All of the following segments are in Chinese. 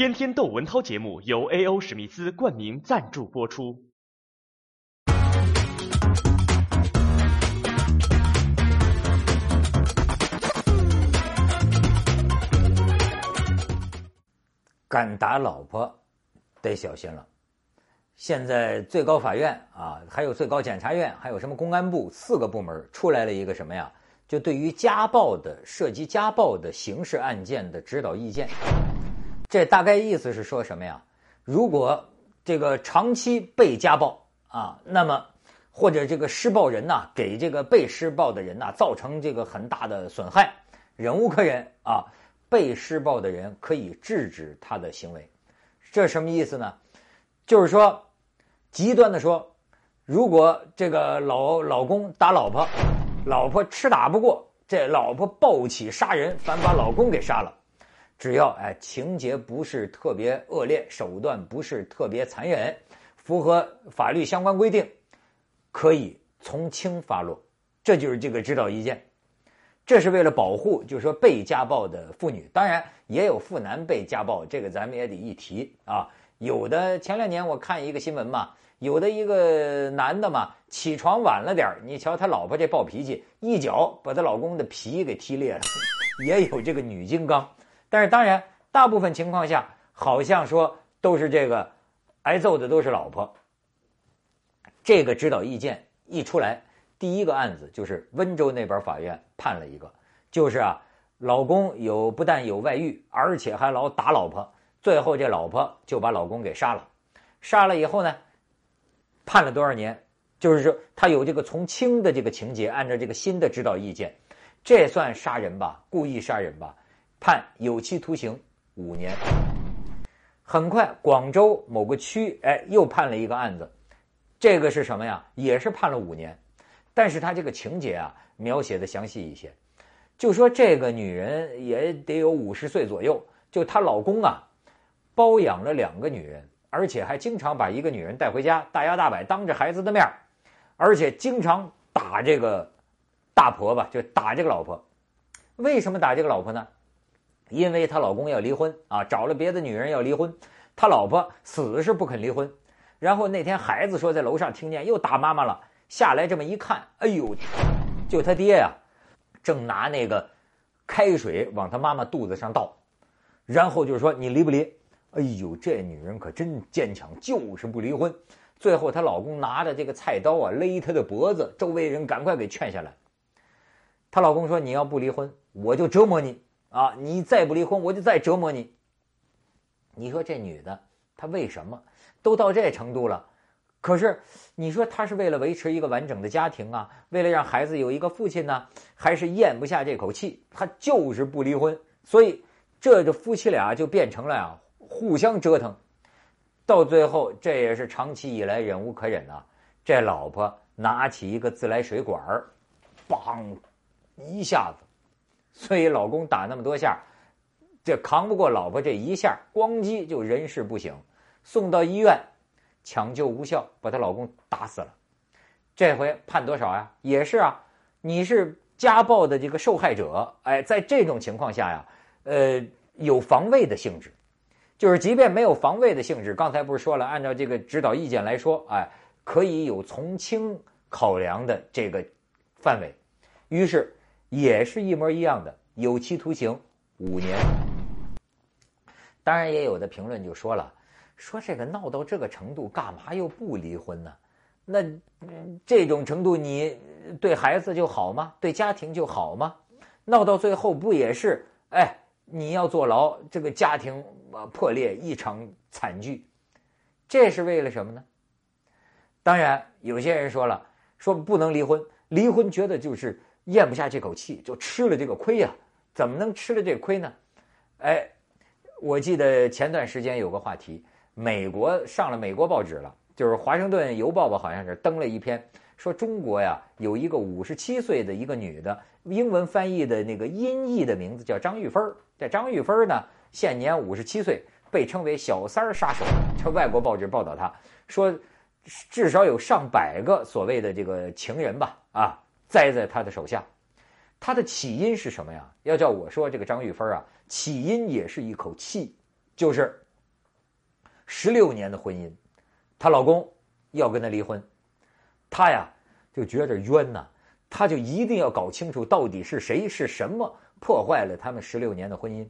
天天窦文涛节目由 A.O. 史密斯冠名赞助播出。敢打老婆，得小心了。现在最高法院啊，还有最高检察院，还有什么公安部四个部门出来了一个什么呀？就对于家暴的涉及家暴的刑事案件的指导意见。这大概意思是说什么呀？如果这个长期被家暴啊，那么或者这个施暴人呐给这个被施暴的人呐造成这个很大的损害，忍无可忍啊。被施暴的人可以制止他的行为，这什么意思呢？就是说，极端的说，如果这个老老公打老婆，老婆吃打不过，这老婆暴起杀人，反把老公给杀了，只要哎情节不是特别恶劣，手段不是特别残忍，符合法律相关规定，可以从轻发落。这就是这个指导意见。这是为了保护，就是说被家暴的妇女，当然也有妇男被家暴，这个咱们也得一提啊。有的前两年我看一个新闻嘛，有的一个男的嘛，起床晚了点你瞧他老婆这暴脾气，一脚把他老公的皮给踢裂了，也有这个女金刚。但是当然，大部分情况下，好像说都是这个挨揍的都是老婆。这个指导意见一出来。第一个案子就是温州那边法院判了一个，就是啊，老公有不但有外遇，而且还老打老婆，最后这老婆就把老公给杀了，杀了以后呢，判了多少年？就是说他有这个从轻的这个情节，按照这个新的指导意见，这算杀人吧？故意杀人吧？判有期徒刑五年。很快，广州某个区哎又判了一个案子，这个是什么呀？也是判了五年。但是他这个情节啊，描写的详细一些，就说这个女人也得有五十岁左右，就她老公啊，包养了两个女人，而且还经常把一个女人带回家，大摇大摆，当着孩子的面而且经常打这个大婆吧，就打这个老婆。为什么打这个老婆呢？因为她老公要离婚啊，找了别的女人要离婚，她老婆死是不肯离婚。然后那天孩子说在楼上听见又打妈妈了。下来这么一看，哎呦，就他爹呀，正拿那个开水往他妈妈肚子上倒，然后就是说你离不离？哎呦，这女人可真坚强，就是不离婚。最后她老公拿着这个菜刀啊勒她的脖子，周围人赶快给劝下来。她老公说：“你要不离婚，我就折磨你啊！你再不离婚，我就再折磨你。”你说这女的她为什么都到这程度了？可是，你说她是为了维持一个完整的家庭啊，为了让孩子有一个父亲呢，还是咽不下这口气？她就是不离婚，所以这个夫妻俩就变成了啊，互相折腾，到最后这也是长期以来忍无可忍啊。这老婆拿起一个自来水管儿，梆，一下子，所以老公打那么多下，这扛不过老婆这一下，咣叽就人事不省，送到医院。抢救无效，把她老公打死了。这回判多少呀？也是啊，你是家暴的这个受害者，哎，在这种情况下呀，呃，有防卫的性质，就是即便没有防卫的性质，刚才不是说了，按照这个指导意见来说，哎，可以有从轻考量的这个范围。于是也是一模一样的，有期徒刑五年。当然，也有的评论就说了。说这个闹到这个程度，干嘛又不离婚呢？那这种程度，你对孩子就好吗？对家庭就好吗？闹到最后不也是？哎，你要坐牢，这个家庭破裂，一场惨剧，这是为了什么呢？当然，有些人说了，说不能离婚，离婚觉得就是咽不下这口气，就吃了这个亏呀。怎么能吃了这亏呢？哎，我记得前段时间有个话题。美国上了美国报纸了，就是《华盛顿邮报》吧，好像是登了一篇，说中国呀有一个五十七岁的一个女的，英文翻译的那个音译的名字叫张玉芬儿。这张玉芬儿呢，现年五十七岁，被称为“小三儿杀手”。这外国报纸报道她说，至少有上百个所谓的这个情人吧，啊，栽在他的手下。他的起因是什么呀？要叫我说，这个张玉芬啊，起因也是一口气，就是十六年的婚姻，她老公要跟她离婚，她呀就觉着冤呐，她就一定要搞清楚到底是谁是什么破坏了他们十六年的婚姻，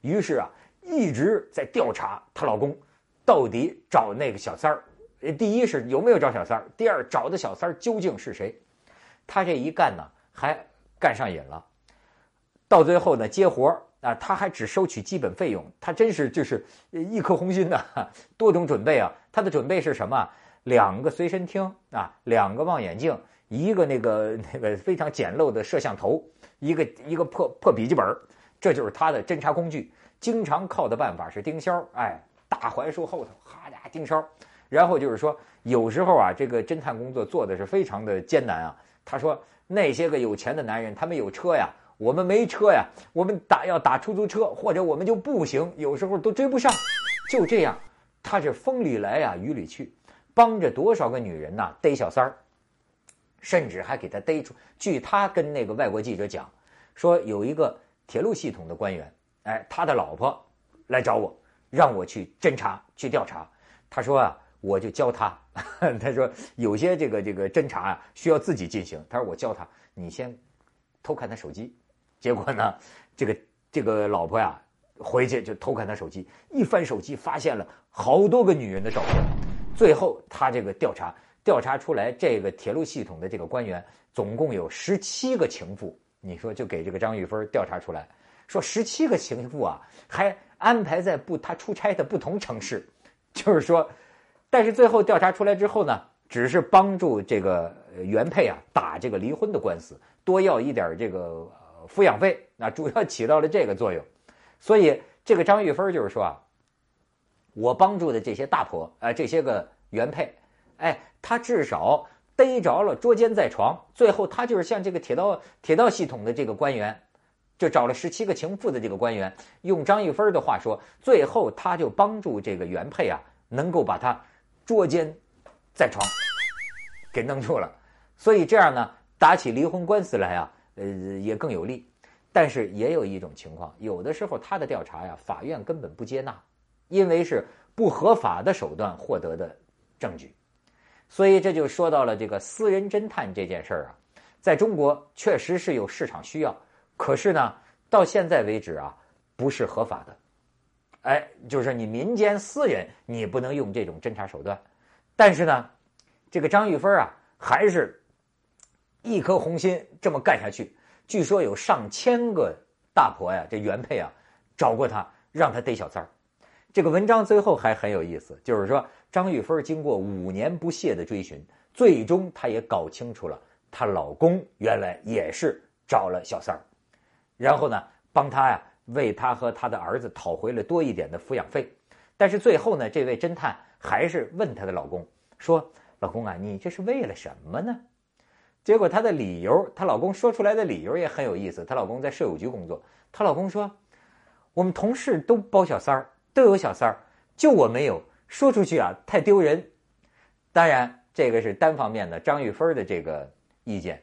于是啊一直在调查她老公到底找那个小三儿，第一是有没有找小三儿，第二找的小三儿究竟是谁，他这一干呢还干上瘾了，到最后呢接活儿。啊，他还只收取基本费用，他真是就是一颗红心呐，多种准备啊。他的准备是什么？两个随身听啊，两个望远镜，一个那个那个非常简陋的摄像头，一个一个破破笔记本，这就是他的侦查工具。经常靠的办法是盯梢，哎，大槐树后头，哈家盯梢。然后就是说，有时候啊，这个侦探工作做的是非常的艰难啊。他说，那些个有钱的男人，他们有车呀。我们没车呀，我们打要打出租车，或者我们就步行，有时候都追不上。就这样，他是风里来呀，雨里去，帮着多少个女人呐逮小三儿，甚至还给他逮出。据他跟那个外国记者讲，说有一个铁路系统的官员，哎，他的老婆来找我，让我去侦查去调查。他说啊，我就教他。他说有些这个这个侦查啊需要自己进行。他说我教他，你先偷看他手机。结果呢，这个这个老婆呀，回去就偷看他手机，一翻手机，发现了好多个女人的照片。最后他这个调查调查出来，这个铁路系统的这个官员总共有十七个情妇。你说就给这个张玉芬调查出来，说十七个情妇啊，还安排在不他出差的不同城市，就是说，但是最后调查出来之后呢，只是帮助这个原配啊打这个离婚的官司，多要一点这个。抚养费，那主要起到了这个作用，所以这个张玉芬就是说啊，我帮助的这些大婆，哎，这些个原配，哎，他至少逮着了捉奸在床，最后他就是像这个铁道铁道系统的这个官员，就找了十七个情妇的这个官员，用张玉芬的话说，最后他就帮助这个原配啊，能够把他捉奸在床给弄住了，所以这样呢，打起离婚官司来啊。呃，也更有利，但是也有一种情况，有的时候他的调查呀，法院根本不接纳，因为是不合法的手段获得的证据，所以这就说到了这个私人侦探这件事儿啊，在中国确实是有市场需要，可是呢，到现在为止啊，不是合法的，哎，就是你民间私人你不能用这种侦查手段，但是呢，这个张玉芬啊，还是。一颗红心这么干下去，据说有上千个大婆呀，这原配啊，找过他，让他逮小三儿。这个文章最后还很有意思，就是说张玉芬经过五年不懈的追寻，最终她也搞清楚了，她老公原来也是找了小三儿，然后呢，帮她呀，为她和她的儿子讨回了多一点的抚养费。但是最后呢，这位侦探还是问她的老公说：“老公啊，你这是为了什么呢？”结果她的理由，她老公说出来的理由也很有意思。她老公在税务局工作，她老公说：“我们同事都包小三儿，都有小三儿，就我没有。说出去啊，太丢人。”当然，这个是单方面的张玉芬的这个意见。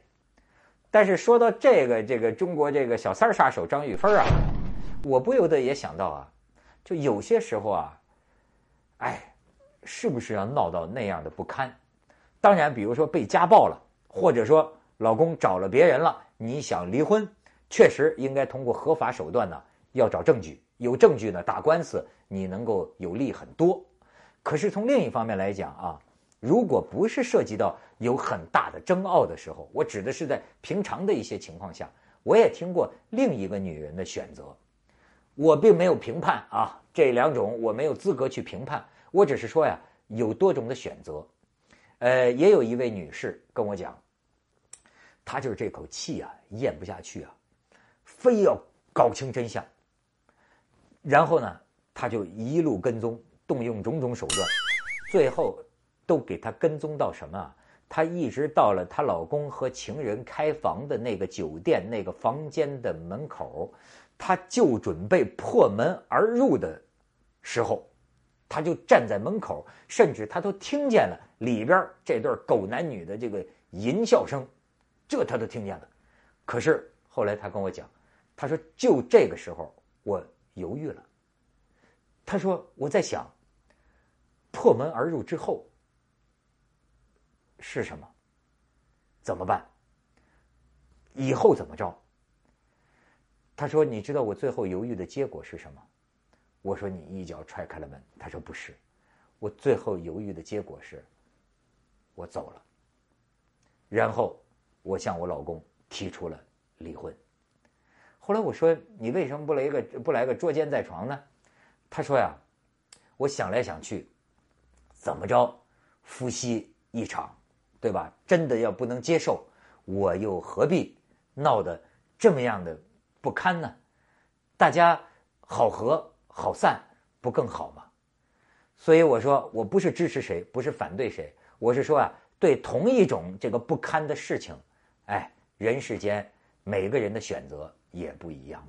但是说到这个这个中国这个小三儿杀手张玉芬啊，我不由得也想到啊，就有些时候啊，哎，是不是要闹到那样的不堪？当然，比如说被家暴了。或者说，老公找了别人了，你想离婚，确实应该通过合法手段呢，要找证据，有证据呢，打官司你能够有利很多。可是从另一方面来讲啊，如果不是涉及到有很大的争拗的时候，我指的是在平常的一些情况下，我也听过另一个女人的选择，我并没有评判啊，这两种我没有资格去评判，我只是说呀，有多种的选择。呃，也有一位女士跟我讲，她就是这口气啊咽不下去啊，非要搞清真相。然后呢，她就一路跟踪，动用种种手段，最后都给她跟踪到什么？她一直到了她老公和情人开房的那个酒店那个房间的门口，他就准备破门而入的时候。他就站在门口，甚至他都听见了里边这对狗男女的这个淫笑声，这他都听见了。可是后来他跟我讲，他说就这个时候我犹豫了。他说我在想，破门而入之后是什么？怎么办？以后怎么着？他说：“你知道我最后犹豫的结果是什么？”我说：“你一脚踹开了门。”他说：“不是，我最后犹豫的结果是，我走了。然后我向我老公提出了离婚。后来我说：‘你为什么不来一个不来个捉奸在床呢？’他说：‘呀，我想来想去，怎么着，夫妻一场，对吧？真的要不能接受，我又何必闹得这么样的？’”不堪呢，大家好合好散不更好吗？所以我说我不是支持谁，不是反对谁，我是说啊，对同一种这个不堪的事情，哎，人世间每个人的选择也不一样。